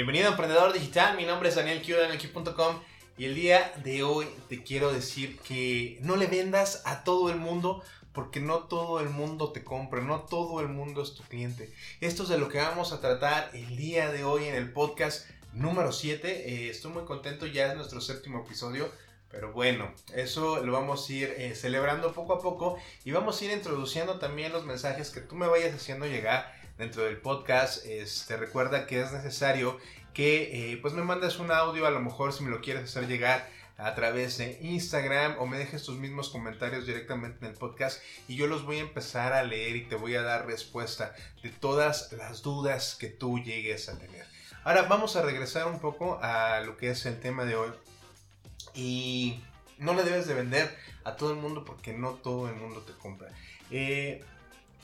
Bienvenido a Emprendedor Digital, mi nombre es Daniel Q danielq.com y el día de hoy te quiero decir que no le vendas a todo el mundo porque no todo el mundo te compra, no todo el mundo es tu cliente. Esto es de lo que vamos a tratar el día de hoy en el podcast número 7. Eh, estoy muy contento, ya es nuestro séptimo episodio. Pero bueno, eso lo vamos a ir eh, celebrando poco a poco y vamos a ir introduciendo también los mensajes que tú me vayas haciendo llegar dentro del podcast. Este, recuerda que es necesario que eh, pues me mandes un audio, a lo mejor si me lo quieres hacer llegar a través de Instagram o me dejes tus mismos comentarios directamente en el podcast y yo los voy a empezar a leer y te voy a dar respuesta de todas las dudas que tú llegues a tener. Ahora vamos a regresar un poco a lo que es el tema de hoy y no le debes de vender a todo el mundo porque no todo el mundo te compra. Eh,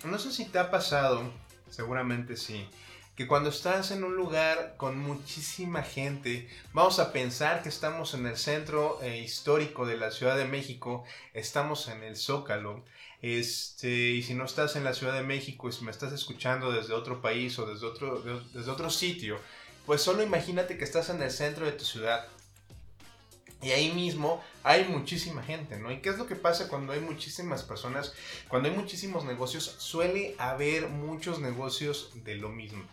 no sé si te ha pasado, seguramente sí, que cuando estás en un lugar con muchísima gente, vamos a pensar que estamos en el centro eh, histórico de la Ciudad de México, estamos en el Zócalo, este, y si no estás en la Ciudad de México y si me estás escuchando desde otro país o desde otro, desde otro sitio, pues solo imagínate que estás en el centro de tu ciudad. Y ahí mismo hay muchísima gente, ¿no? ¿Y qué es lo que pasa cuando hay muchísimas personas? Cuando hay muchísimos negocios, suele haber muchos negocios de lo mismo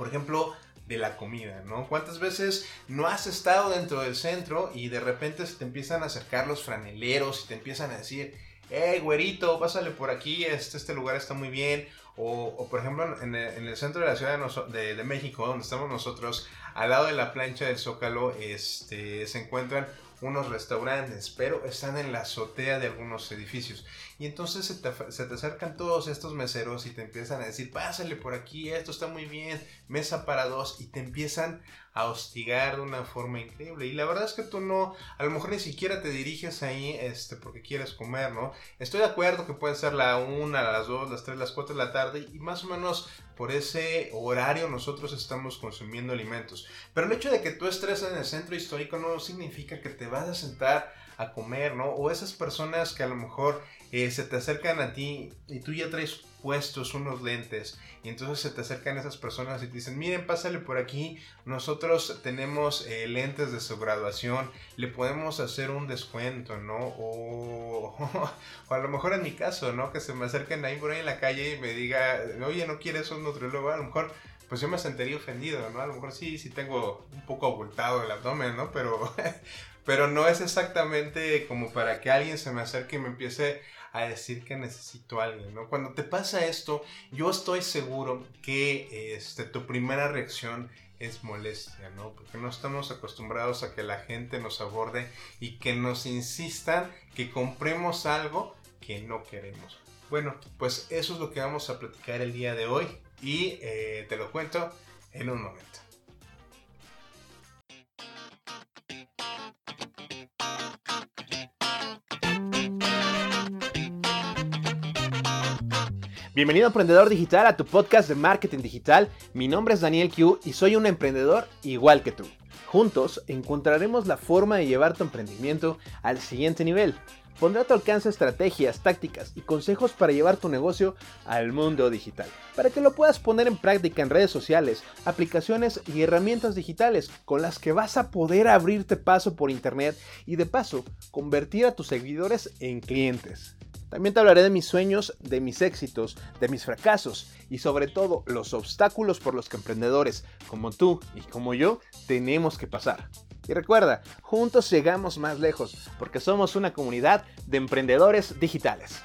por ejemplo, de la comida, ¿no? ¿Cuántas veces no has estado dentro del centro y de repente se te empiezan a acercar los franeleros y te empiezan a decir, hey, güerito, pásale por aquí, este, este lugar está muy bien. O, por ejemplo, en el, centro de la Ciudad de, de, México, donde estamos nosotros, al lado de la plancha del Zócalo, este, se encuentran unos restaurantes, pero están en la azotea de algunos edificios. Y entonces se te, acercan todos estos meseros y te empiezan a decir, pásale por aquí, esto está muy bien, mesa para dos, y te empiezan a hostigar de una forma increíble. Y la verdad es que tú no, a lo mejor ni siquiera te diriges ahí este, porque quieres comer, ¿no? Estoy de acuerdo que puede ser la una, las dos, las tres, las cuatro de la tarde y más o menos por ese horario nosotros estamos consumiendo alimentos. Pero el hecho de que tú estés en el centro histórico no significa que te vas a sentar a comer, ¿no? O esas personas que a lo mejor eh, se te acercan a ti y tú ya traes puestos unos lentes y entonces se te acercan esas personas y te dicen, miren, pásale por aquí, nosotros tenemos eh, lentes de su graduación, le podemos hacer un descuento, ¿no? O, o, a lo mejor en mi caso, ¿no? Que se me acerquen ahí por ahí en la calle y me diga, oye, ¿no quieres un nutriólogo? A lo mejor pues yo me sentiría ofendido, ¿no? A lo mejor sí, sí tengo un poco abultado el abdomen, ¿no? Pero, pero no es exactamente como para que alguien se me acerque y me empiece a decir que necesito a alguien, ¿no? Cuando te pasa esto, yo estoy seguro que este, tu primera reacción es molestia, ¿no? Porque no estamos acostumbrados a que la gente nos aborde y que nos insistan que compremos algo que no queremos. Bueno, pues eso es lo que vamos a platicar el día de hoy y eh, te lo cuento en un momento. Bienvenido Emprendedor Digital a tu podcast de marketing digital. Mi nombre es Daniel Q y soy un emprendedor igual que tú. Juntos encontraremos la forma de llevar tu emprendimiento al siguiente nivel. Pondré a tu alcance estrategias, tácticas y consejos para llevar tu negocio al mundo digital, para que lo puedas poner en práctica en redes sociales, aplicaciones y herramientas digitales con las que vas a poder abrirte paso por internet y de paso convertir a tus seguidores en clientes. También te hablaré de mis sueños, de mis éxitos, de mis fracasos y sobre todo los obstáculos por los que emprendedores como tú y como yo tenemos que pasar. Y recuerda, juntos llegamos más lejos porque somos una comunidad de emprendedores digitales.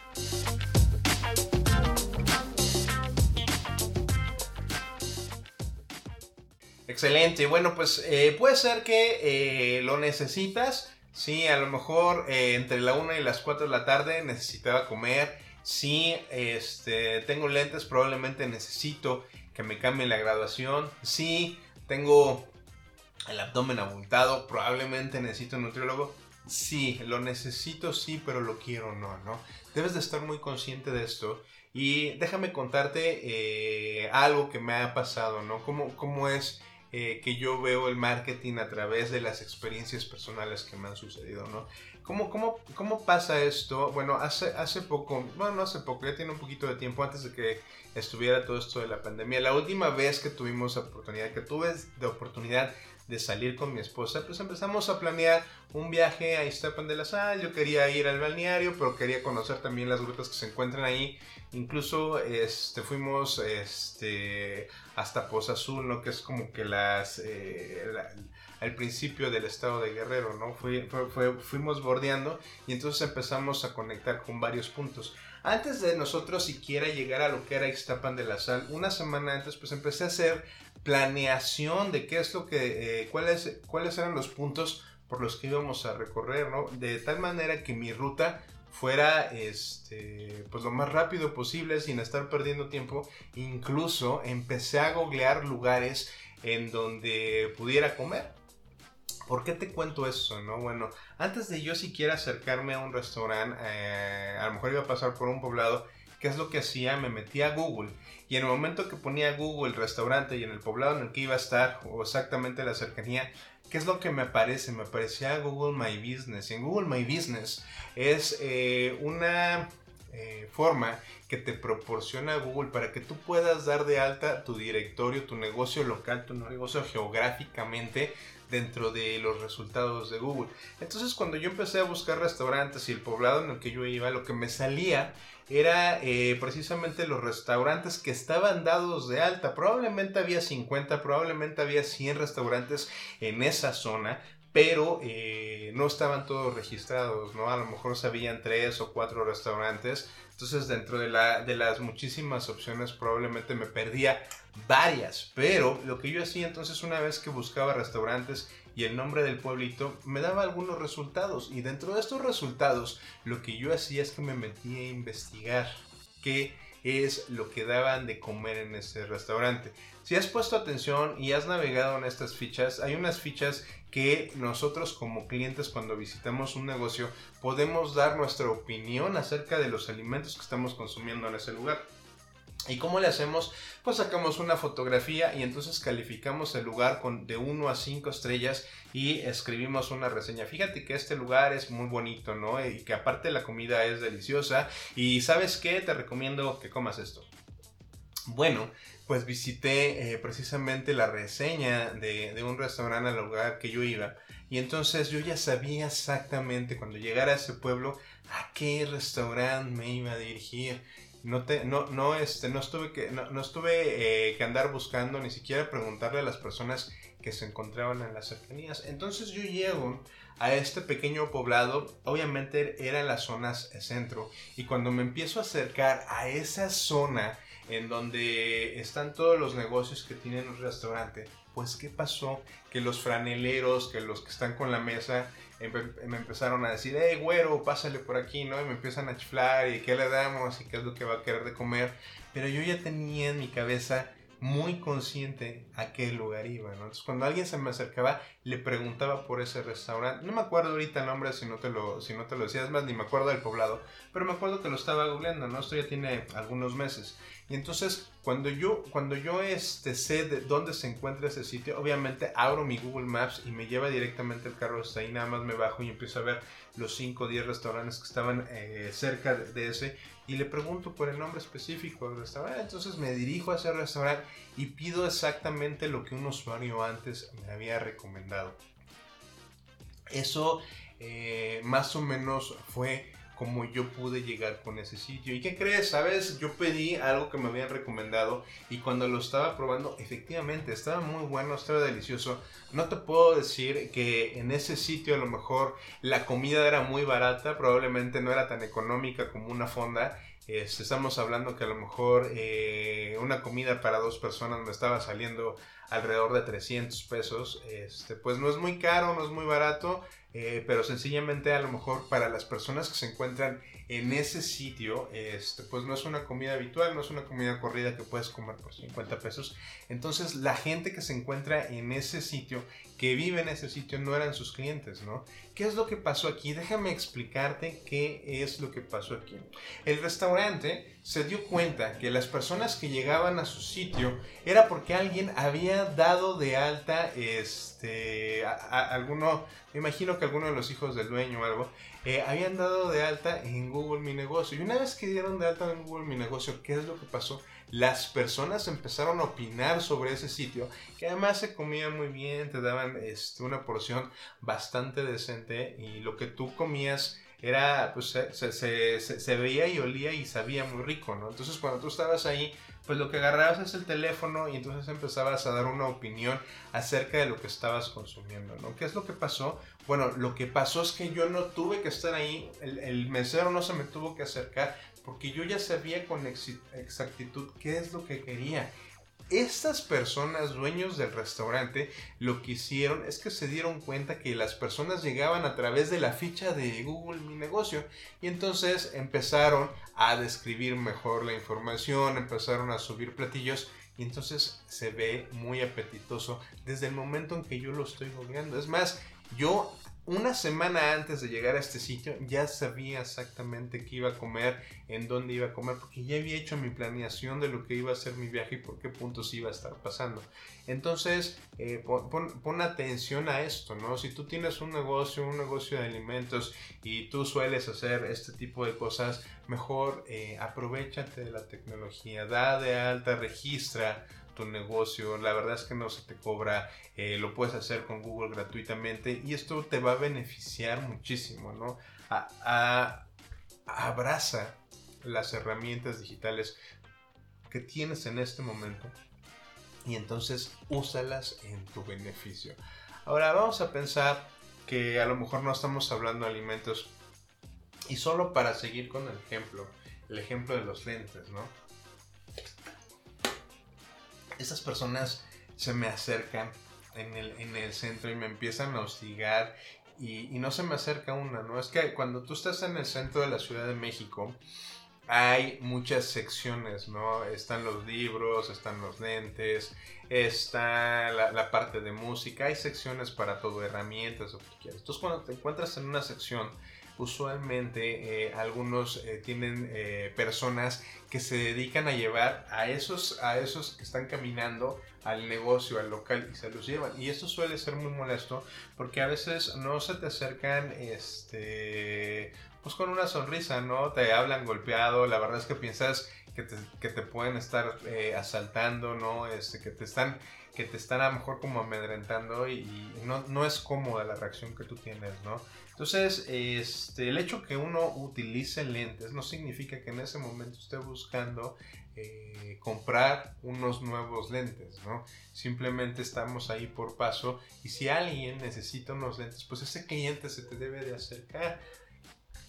Excelente, bueno pues eh, puede ser que eh, lo necesitas Sí, a lo mejor eh, entre la 1 y las 4 de la tarde necesitaba comer. Sí, este, tengo lentes, probablemente necesito que me cambien la graduación. Sí, tengo el abdomen abultado, probablemente necesito un nutriólogo. Sí, lo necesito, sí, pero lo quiero no, ¿no? Debes de estar muy consciente de esto. Y déjame contarte eh, algo que me ha pasado, ¿no? ¿Cómo, cómo es eh, que yo veo el marketing a través de las experiencias personales que me han sucedido, ¿no? ¿Cómo, cómo, cómo pasa esto? Bueno, hace, hace poco, bueno, no hace poco, ya tiene un poquito de tiempo antes de que estuviera todo esto de la pandemia. La última vez que tuvimos oportunidad, que tuve de oportunidad de salir con mi esposa, pues empezamos a planear un viaje a Iztapan de la Sal. Yo quería ir al balneario, pero quería conocer también las grutas que se encuentran ahí. Incluso este, fuimos este, hasta Poza Azul, ¿no? que es como que las, eh, al principio del estado de Guerrero. ¿no? fuimos bordeando y entonces empezamos a conectar con varios puntos. Antes de nosotros siquiera llegar a lo que era Ixtapan de la Sal, una semana antes pues empecé a hacer planeación de qué es lo que, eh, cuáles, cuáles eran los puntos por los que íbamos a recorrer, ¿no? De tal manera que mi ruta fuera este, pues lo más rápido posible sin estar perdiendo tiempo. Incluso empecé a googlear lugares en donde pudiera comer. ¿Por qué te cuento eso? No? Bueno, antes de yo siquiera acercarme a un restaurante, eh, a lo mejor iba a pasar por un poblado, ¿qué es lo que hacía? Me metía a Google y en el momento que ponía Google el restaurante y en el poblado en el que iba a estar o exactamente la cercanía, ¿qué es lo que me aparece? Me aparecía Google My Business. Y en Google My Business es eh, una eh, forma que te proporciona Google para que tú puedas dar de alta tu directorio, tu negocio local, tu negocio geográficamente dentro de los resultados de Google. Entonces cuando yo empecé a buscar restaurantes y el poblado en el que yo iba, lo que me salía era eh, precisamente los restaurantes que estaban dados de alta. Probablemente había 50, probablemente había 100 restaurantes en esa zona, pero eh, no estaban todos registrados, ¿no? A lo mejor sabían tres o cuatro restaurantes. Entonces dentro de, la, de las muchísimas opciones probablemente me perdía varias, pero lo que yo hacía entonces una vez que buscaba restaurantes y el nombre del pueblito, me daba algunos resultados y dentro de estos resultados lo que yo hacía es que me metía a investigar qué es lo que daban de comer en ese restaurante. Si has puesto atención y has navegado en estas fichas, hay unas fichas que nosotros como clientes cuando visitamos un negocio podemos dar nuestra opinión acerca de los alimentos que estamos consumiendo en ese lugar. ¿Y cómo le hacemos? Pues sacamos una fotografía y entonces calificamos el lugar con de 1 a 5 estrellas y escribimos una reseña. Fíjate que este lugar es muy bonito, ¿no? Y que aparte la comida es deliciosa. Y sabes qué? Te recomiendo que comas esto. Bueno, pues visité eh, precisamente la reseña de, un restaurante al lugar que yo iba. Y entonces yo ya sabía exactamente cuando llegara a ese pueblo a qué restaurante me iba a dirigir no te no no este no estuve que no, estuve eh, que andar buscando ni siquiera preguntarle a las personas que se encontraban en las cercanías entonces yo llego a este pequeño poblado obviamente eran las zonas centro y cuando me empiezo a acercar a esa zona en donde están todos los negocios que tienen un restaurante pues qué pasó que los franeleros que los que están con la mesa me empezaron a decir, hey, güero, pásale por aquí, ¿no? Y me empiezan a chiflar y qué le damos y qué es lo que va a querer de comer. Pero yo ya tenía en mi cabeza muy consciente a qué lugar iba, ¿no? Entonces cuando alguien se me acercaba, le preguntaba por ese restaurante. No me acuerdo ahorita el nombre si no te lo, si no te lo decías más, ni me acuerdo del poblado, pero me acuerdo que lo estaba googleando, ¿no? Esto ya tiene algunos meses. Y entonces, cuando yo, cuando yo este, sé de dónde se encuentra ese sitio, obviamente abro mi Google Maps y me lleva directamente el carro hasta ahí, nada más me bajo y empiezo a ver los 5 o 10 restaurantes que estaban eh, cerca de ese y le pregunto por el nombre específico del restaurante. Entonces me dirijo a ese restaurante y pido exactamente lo que un usuario antes me había recomendado. Eso eh, más o menos fue como yo pude llegar con ese sitio. ¿Y qué crees? ¿Sabes? Yo pedí algo que me habían recomendado y cuando lo estaba probando, efectivamente, estaba muy bueno, estaba delicioso. No te puedo decir que en ese sitio a lo mejor la comida era muy barata, probablemente no era tan económica como una fonda. Este, estamos hablando que a lo mejor eh, una comida para dos personas me estaba saliendo alrededor de 300 pesos. Este, pues no es muy caro, no es muy barato eh, pero sencillamente a lo mejor para las personas que se encuentran en ese sitio, este, pues no es una comida habitual, no es una comida corrida que puedes comer por 50 pesos. Entonces la gente que se encuentra en ese sitio que viven en ese sitio no eran sus clientes, ¿no? ¿Qué es lo que pasó aquí? Déjame explicarte qué es lo que pasó aquí. El restaurante se dio cuenta que las personas que llegaban a su sitio era porque alguien había dado de alta, este, a, alguno, me imagino que alguno de los hijos del dueño o algo, eh, habían dado de alta en Google Mi Negocio. Y una vez que dieron de alta en Google Mi Negocio, ¿qué es lo que pasó? Las personas empezaron a opinar sobre ese sitio, que además se comía muy bien, te daban este, una porción bastante decente y lo que tú comías era, pues se, se, veía y olía y sabía muy rico, ¿no? Entonces cuando tú estabas ahí, pues lo que agarrabas es el teléfono y entonces empezabas a dar una opinión acerca de lo que estabas consumiendo, ¿no? ¿Qué es lo que pasó? Bueno, lo que pasó es que yo no tuve que estar ahí, el mesero no se me tuvo que acercar, porque yo ya sabía con exactitud qué es lo que quería. Estas personas, dueños del restaurante, lo que hicieron es que se dieron cuenta que las personas llegaban a través de la ficha de Google Mi Negocio y entonces empezaron a describir mejor la información, empezaron a subir platillos y entonces se ve muy apetitoso desde el momento en que yo lo estoy googleando. Es más, yo una semana antes de llegar a este sitio ya sabía exactamente qué iba a comer, en dónde iba a comer, porque ya había hecho mi planeación de lo que iba a ser mi viaje y por qué puntos iba a estar pasando. Entonces, eh, pon, atención a esto, ¿no? Si tú tienes un negocio, un negocio de alimentos y tú sueles hacer este tipo de cosas, mejor eh, aprovechate de la tecnología, da de alta, registra tu negocio, la verdad es que no se te cobra, eh, lo puedes hacer con Google gratuitamente y esto te va a beneficiar muchísimo, ¿no? abraza las herramientas digitales que tienes en este momento y entonces úsalas en tu beneficio. Ahora vamos a pensar que a lo mejor no estamos hablando de alimentos y solo para seguir con el ejemplo, el ejemplo de los lentes, ¿no? Esas personas se me acercan en el, centro y me empiezan a hostigar y, no se me acerca una, ¿no? Es que cuando tú estás en el centro de la Ciudad de México, hay muchas secciones, ¿no? Están los libros, están los lentes, está la, parte de música, hay secciones para todo, herramientas, lo que quieras. Entonces cuando te encuentras en una sección usualmente eh, algunos eh, tienen eh, personas que se dedican a llevar a esos, a esos que están caminando al negocio, al local y se los llevan. Y esto suele ser muy molesto porque a veces no se te acercan este, pues con una sonrisa, ¿no? Te hablan golpeado, la verdad es que piensas que te, pueden estar asaltando, ¿no? Este, que te están que te están a lo mejor como amedrentando y, no, no, es cómoda la reacción que tú tienes, ¿no? Entonces, este, el hecho que uno utilice lentes no significa que en ese momento esté buscando eh, comprar unos nuevos lentes, ¿no? Simplemente estamos ahí por paso y si alguien necesita unos lentes, pues ese cliente se te debe de acercar.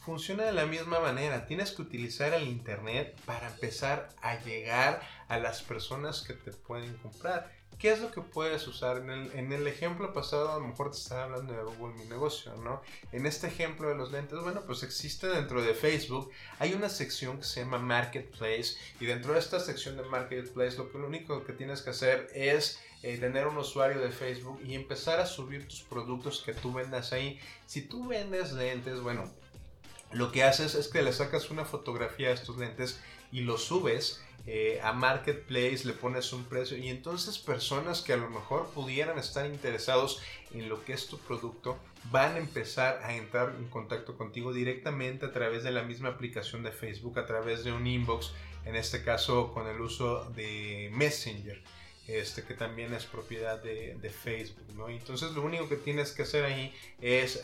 Funciona de la misma manera, tienes que utilizar el Internet para empezar a llegar a las personas que te pueden comprar. ¿Qué es lo que puedes usar? En el, en el, ejemplo pasado a lo mejor te estaba hablando de Google Mi Negocio, ¿no? En este ejemplo de los lentes, bueno, pues existe dentro de Facebook, hay una sección que se llama Marketplace y dentro de esta sección de Marketplace lo, que, lo único que tienes que hacer es eh, tener un usuario de Facebook y empezar a subir tus productos que tú vendas ahí. Si tú vendes lentes, bueno, lo que haces es que le sacas una fotografía a estos lentes y los subes eh, a Marketplace, le pones un precio y entonces personas que a lo mejor pudieran estar interesados en lo que es tu producto van a empezar a entrar en contacto contigo directamente a través de la misma aplicación de Facebook, a través de un inbox, en este caso con el uso de Messenger. Este, que también es propiedad de, Facebook. Entonces lo único que tienes que hacer ahí es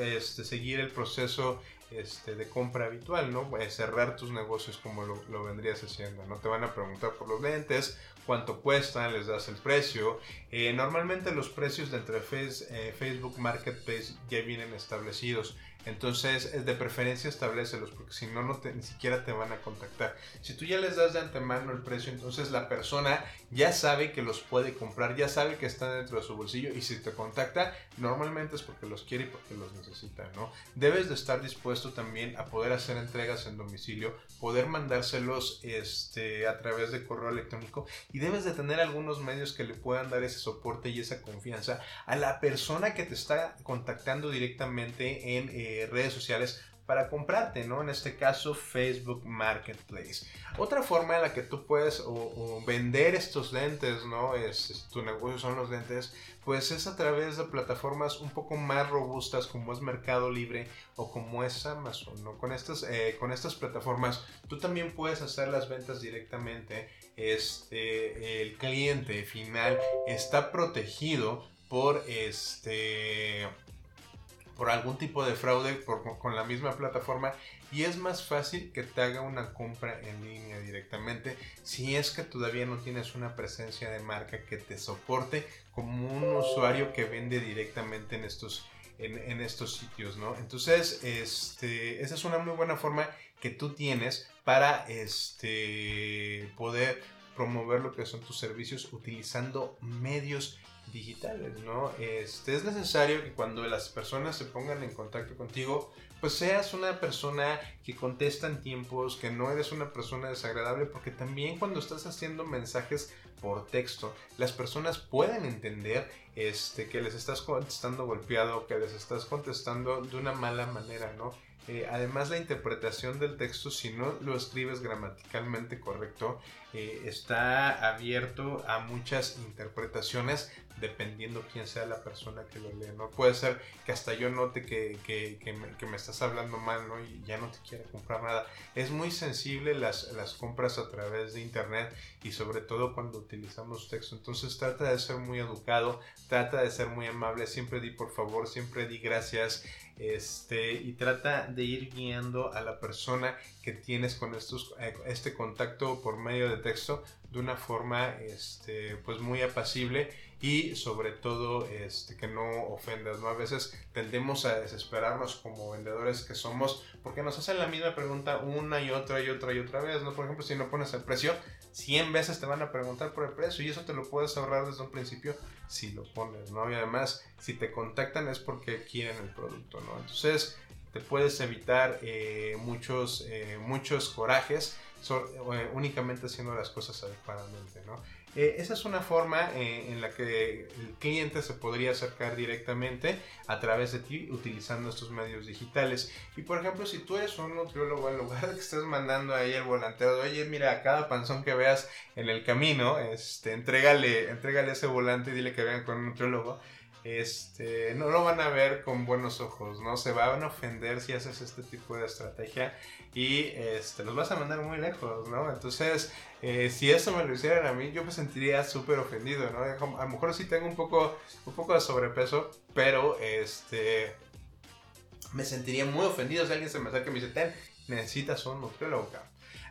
este, seguir el proceso este, de compra habitual, ¿no? cerrar tus negocios como lo, vendrías haciendo, ¿no? Te van a preguntar por los lentes, cuánto cuestan, les das el precio. Eh, normalmente los precios de eh, Facebook Marketplace ya vienen establecidos. Entonces, es de preferencia establecelos porque si no, no ni siquiera te van a contactar. Si tú ya les das de antemano el precio, entonces la persona ya sabe que los puede comprar, ya sabe que están dentro de su bolsillo y si te contacta, normalmente es porque los quiere y porque los necesita, ¿no? Debes de estar dispuesto también a poder hacer entregas en domicilio, poder mandárselos este, a través de correo electrónico y debes de tener algunos medios que le puedan dar ese soporte y esa confianza a la persona que te está contactando directamente en eh, redes sociales para comprarte, ¿no? En este caso, Facebook Marketplace. Otra forma en la que tú puedes vender estos lentes, ¿no? Es, tu negocio son los lentes, pues es a través de plataformas un poco más robustas como es Mercado Libre o como es Amazon, ¿no? Con estas, eh, con estas plataformas tú también puedes hacer las ventas directamente. Este, el cliente final está protegido por este por algún tipo de fraude con la misma plataforma y es más fácil que te haga una compra en línea directamente si es que todavía no tienes una presencia de marca que te soporte como un usuario que vende directamente en estos, en, estos sitios, ¿no? Entonces, este, esa es una muy buena forma que tú tienes para este, poder promover lo que son tus servicios utilizando medios digitales, ¿no? Este, es necesario que cuando las personas se pongan en contacto contigo, pues seas una persona que contesta en tiempos, que no eres una persona desagradable, porque también cuando estás haciendo mensajes por texto, las personas pueden entender este, que les estás contestando golpeado, que les estás contestando de una mala manera, ¿no? Eh, además la interpretación del texto, si no lo escribes gramaticalmente correcto, eh, está abierto a muchas interpretaciones dependiendo quién sea la persona que lo lee, ¿no? Puede ser que hasta yo note que, que, me, estás hablando mal, ¿no? Y ya no te quiero comprar nada. Es muy sensible las, las compras a través de internet y sobre todo cuando utilizamos texto. Entonces trata de ser muy educado, trata de ser muy amable, siempre di por favor, siempre di gracias, este, y trata de ir guiando a la persona que tienes con estos, eh, este contacto por medio de texto de una forma este, pues muy apacible y sobre todo este, que no ofendas, ¿no? A veces tendemos a desesperarnos como vendedores que somos porque nos hacen la misma pregunta una y otra y otra y otra vez, ¿no? Por ejemplo, si no pones el precio, 100 veces te van a preguntar por el precio y eso te lo puedes ahorrar desde un principio si lo pones, ¿no? Y además, si te contactan es porque quieren el producto, ¿no? Entonces, te puedes evitar eh, muchos, eh, muchos corajes eh, únicamente haciendo las cosas adecuadamente, ¿no? Eh, esa es una forma eh, en la que el cliente se podría acercar directamente a través de ti utilizando estos medios digitales. Y por ejemplo, si tú eres un nutriólogo, en lugar de que estés mandando ahí el volanteo de, oye, mira, a cada panzón que veas en el camino, este, entrégale, entrégale ese volante y dile que vean con un nutriólogo este, no lo van a ver con buenos ojos, ¿no? Se van a ofender si haces este tipo de estrategia y este, los vas a mandar muy lejos, ¿no? Entonces, eh, si eso me lo hicieran a mí, yo me sentiría súper ofendido, ¿no? A lo mejor sí tengo un poco, un poco de sobrepeso, pero este, me sentiría muy ofendido si alguien se me acerca y me dice, ten, necesitas un nutriólogo,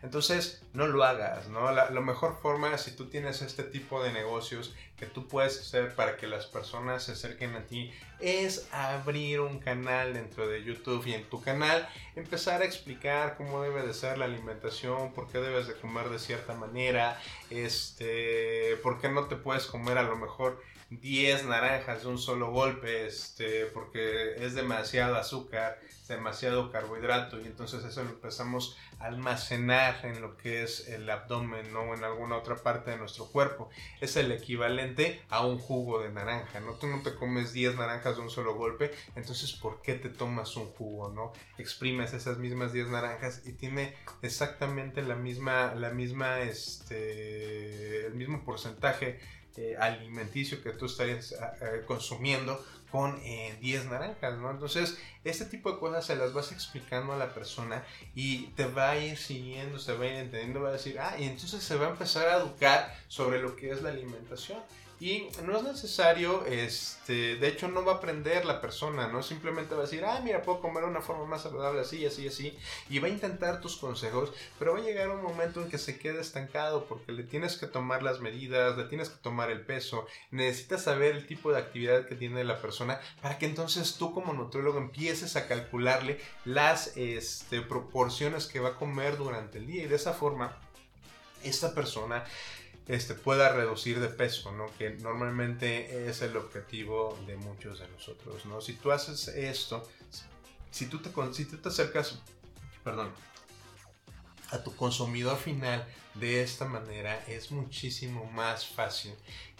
entonces, no lo hagas, ¿no? La, mejor forma, si tú tienes este tipo de negocios que tú puedes hacer para que las personas se acerquen a ti, es abrir un canal dentro de YouTube y en tu canal empezar a explicar cómo debe de ser la alimentación, por qué debes de comer de cierta manera, este, por qué no te puedes comer a lo mejor 10 naranjas de un solo golpe, este, porque es demasiado azúcar, demasiado carbohidrato y entonces eso lo empezamos a almacenar en lo que es el abdomen o en alguna otra parte de nuestro cuerpo. Es el equivalente a un jugo de naranja, ¿no? Tú no te comes 10 naranjas de un solo golpe, entonces ¿por qué te tomas un jugo, no? Exprimes esas mismas 10 naranjas y tiene exactamente la misma, la misma, este, el mismo porcentaje eh, alimenticio que tú estarías ah, eh, consumiendo con 10 eh, naranjas, ¿no? Entonces, este tipo de cosas se las vas explicando a la persona y te va a ir siguiendo, se va a ir entendiendo, va a decir, ah, y entonces se va a empezar a educar sobre lo que es la alimentación. Y no es necesario, este, de hecho no va a aprender la persona, ¿no? Simplemente va a decir, ah, mira, puedo comer de una forma más saludable, así, así, así. Y va a intentar tus consejos, pero va a llegar un momento en que se quede estancado porque le tienes que tomar las medidas, le tienes que tomar el peso, necesitas saber el tipo de actividad que tiene la persona para que entonces tú como nutriólogo empieces a calcularle las este, proporciones que va a comer durante el día y de esa forma esta persona este, pueda reducir de peso, ¿no? Que normalmente es el objetivo de muchos de nosotros, ¿no? Si tú haces esto, si tú te, si tú te acercas, perdón, a tu consumidor final de esta manera es muchísimo más fácil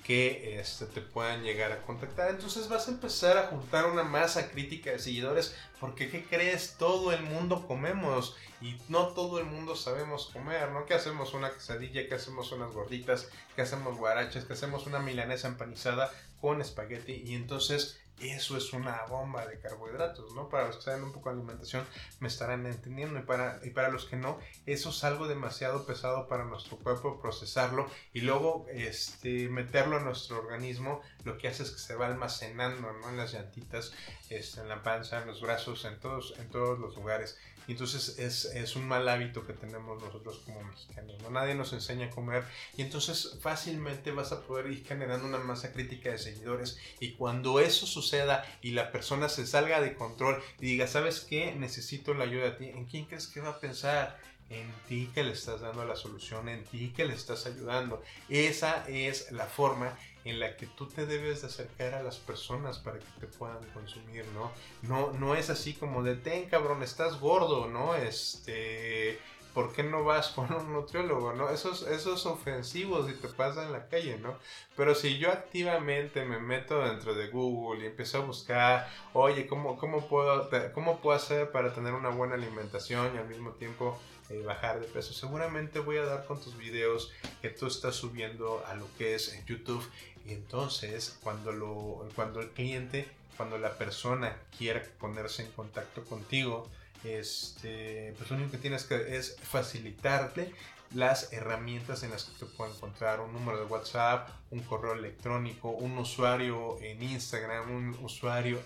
que este, te puedan llegar a contactar. Entonces vas a empezar a juntar una masa crítica de seguidores porque ¿qué crees? Todo el mundo comemos y no todo el mundo sabemos comer, ¿no? Que hacemos una quesadilla, que hacemos unas gorditas, que hacemos guaraches, que hacemos una milanesa empanizada con espagueti y entonces eso es una bomba de carbohidratos, ¿no? Para los que saben un poco de alimentación me estarán entendiendo y para, y para los que no, eso es algo demasiado pesado para nuestro cuerpo procesarlo y luego este, meterlo a nuestro organismo, lo que hace es que se va almacenando, ¿no? En las llantitas, este, en la panza, en los brazos, en todos, en todos los lugares. Entonces es, es, un mal hábito que tenemos nosotros como mexicanos, ¿no? Nadie nos enseña a comer y entonces fácilmente vas a poder ir generando una masa crítica de seguidores y cuando eso suceda y la persona se salga de control y diga, ¿sabes qué? Necesito la ayuda de ti, ¿en quién crees que va a pensar? en ti que le estás dando la solución, en ti que le estás ayudando. Esa es la forma en la que tú te debes de acercar a las personas para que te puedan consumir, ¿no? No, no es así como de, ten cabrón, estás gordo, ¿no? Este, ¿por qué no vas con un nutriólogo, no? Eso es, eso es ofensivo si te pasa en la calle, ¿no? Pero si yo activamente me meto dentro de Google y empiezo a buscar, oye, ¿cómo, cómo, puedo, cómo puedo hacer para tener una buena alimentación y al mismo tiempo eh, bajar de peso? Seguramente voy a dar con tus videos que tú estás subiendo a lo que es YouTube y entonces, cuando, lo, cuando el cliente, cuando la persona quiera ponerse en contacto contigo, este, pues lo único que tienes que es facilitarle las herramientas en las que te puede encontrar. Un número de WhatsApp, un correo electrónico, un usuario en Instagram, un usuario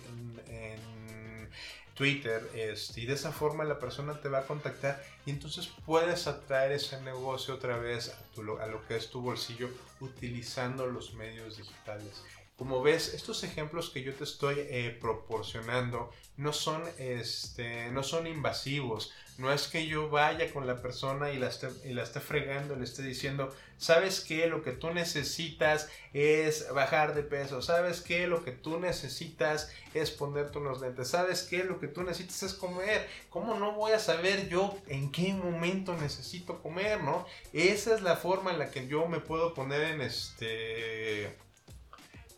en, Twitter, este, y de esa forma la persona te va a contactar y entonces puedes atraer ese negocio otra vez a, a lo que es tu bolsillo utilizando los medios digitales. Como ves, estos ejemplos que yo te estoy eh, proporcionando no son, este, no son invasivos. No es que yo vaya con la persona y la, esté, y la esté fregando, le esté diciendo, ¿sabes qué? Lo que tú necesitas es bajar de peso. ¿Sabes qué? Lo que tú necesitas es ponerte unos lentes. ¿Sabes qué? Lo que tú necesitas es comer. ¿Cómo no voy a saber yo en qué momento necesito comer, no? Esa es la forma en la que yo me puedo poner en este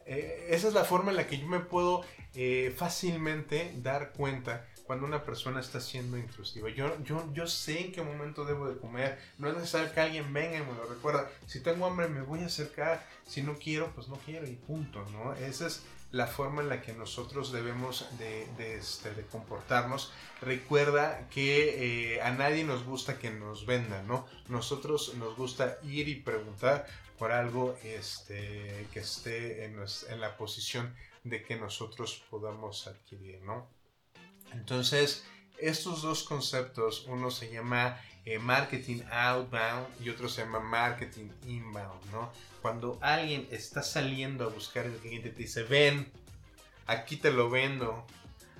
eh, esa es la forma en la que yo me puedo eh, fácilmente dar cuenta cuando una persona está siendo intrusiva. Yo, yo, yo sé en qué momento debo de comer. No es necesario que alguien venga y me lo recuerda. Si tengo hambre me voy a acercar. Si no quiero, pues no quiero y punto, ¿no? Esa es la forma en la que nosotros debemos de, de, este, comportarnos. Recuerda que eh, a nadie nos gusta que nos vendan, ¿no? Nosotros nos gusta ir y preguntar por algo este, que esté en, la posición de que nosotros podamos adquirir, ¿no? Entonces, estos dos conceptos, uno se llama eh, marketing outbound y otro se llama marketing inbound, ¿no? Cuando alguien está saliendo a buscar el cliente, te dice, ven, aquí te lo vendo,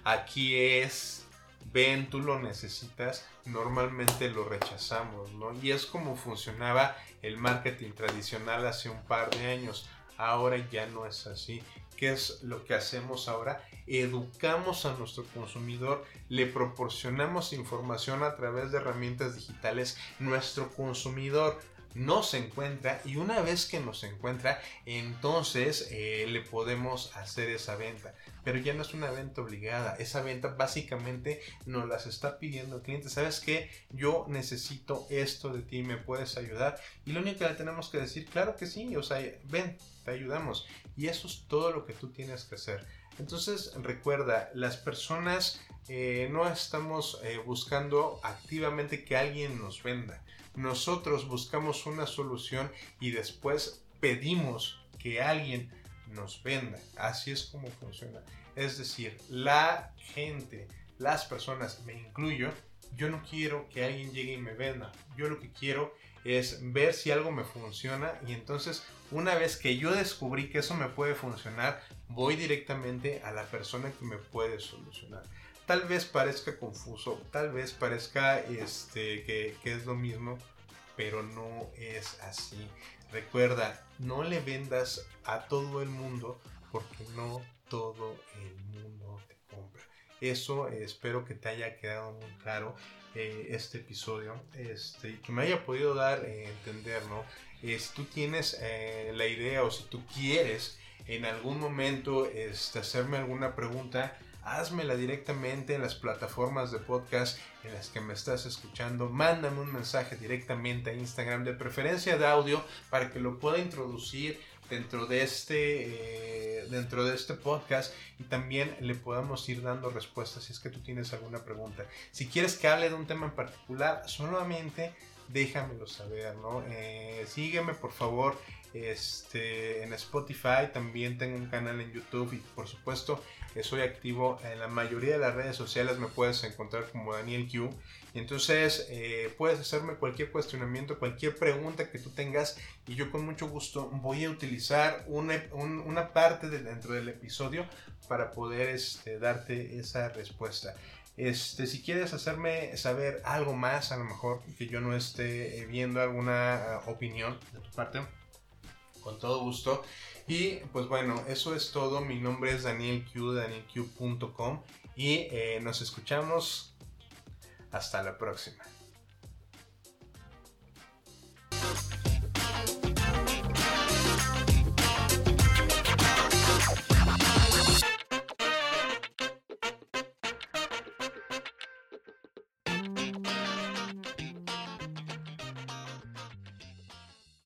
aquí es, ven, tú lo necesitas, normalmente lo rechazamos, ¿no? Y es como funcionaba el marketing tradicional hace un par de años. Ahora ya no es así. ¿Qué es lo que hacemos ahora? Educamos a nuestro consumidor, le proporcionamos información a través de herramientas digitales. Nuestro consumidor nos encuentra y una vez que nos encuentra, entonces eh, le podemos hacer esa venta. Pero ya no es una venta obligada, esa venta básicamente nos las está pidiendo el cliente. ¿Sabes qué? Yo necesito esto de ti, ¿me puedes ayudar? Y lo único que le tenemos que decir, claro que sí, o sea, ven, te ayudamos. Y eso es todo lo que tú tienes que hacer. Entonces recuerda, las personas eh, no estamos eh, buscando activamente que alguien nos venda nosotros buscamos una solución y después pedimos que alguien nos venda. Así es como funciona. Es decir, la gente, las personas, me incluyo, yo no quiero que alguien llegue y me venda. Yo lo que quiero es ver si algo me funciona y entonces una vez que yo descubrí que eso me puede funcionar, voy directamente a la persona que me puede solucionar tal vez parezca confuso, tal vez parezca este, que, que es lo mismo, pero no es así. Recuerda, no le vendas a todo el mundo porque no todo el mundo te compra. Eso espero que te haya quedado muy claro eh, este episodio este, y que me haya podido dar a entender, ¿no? si tú tienes la idea o si tú quieres en algún momento este, hacerme alguna pregunta, házmela directamente en las plataformas de podcast en las que me estás escuchando. Mándame un mensaje directamente a Instagram, de preferencia de audio, para que lo pueda introducir dentro de este, eh, dentro de este podcast y también le podamos ir dando respuestas si es que tú tienes alguna pregunta. Si quieres que hable de un tema en particular, solamente déjamelo saber. Eh, sígueme por favor este, en Spotify, también tengo un canal en YouTube y por supuesto soy activo en la mayoría de las redes sociales, me puedes encontrar como Daniel Q. Y entonces eh, puedes hacerme cualquier cuestionamiento, cualquier pregunta que tú tengas y yo con mucho gusto voy a utilizar una, una parte de dentro del episodio para poder este, darte esa respuesta. Este, si quieres hacerme saber algo más, a lo mejor que yo no esté viendo alguna ah, opinión de tu parte, con todo gusto. Y pues bueno, eso es todo. Mi nombre es Daniel Q, danielq.com y eh, nos escuchamos hasta la próxima.